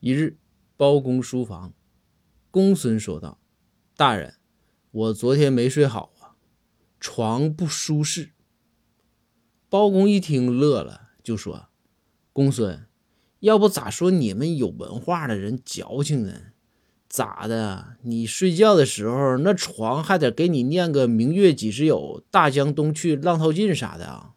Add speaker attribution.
Speaker 1: 一日包公书房公孙说道大人我昨天没睡好啊床不舒适。包公一听乐了就说公孙要不咋说你们有文化的人矫情呢？咋的你睡觉的时候那床还得给你念个明月几时有大江东去浪淘尽啥的啊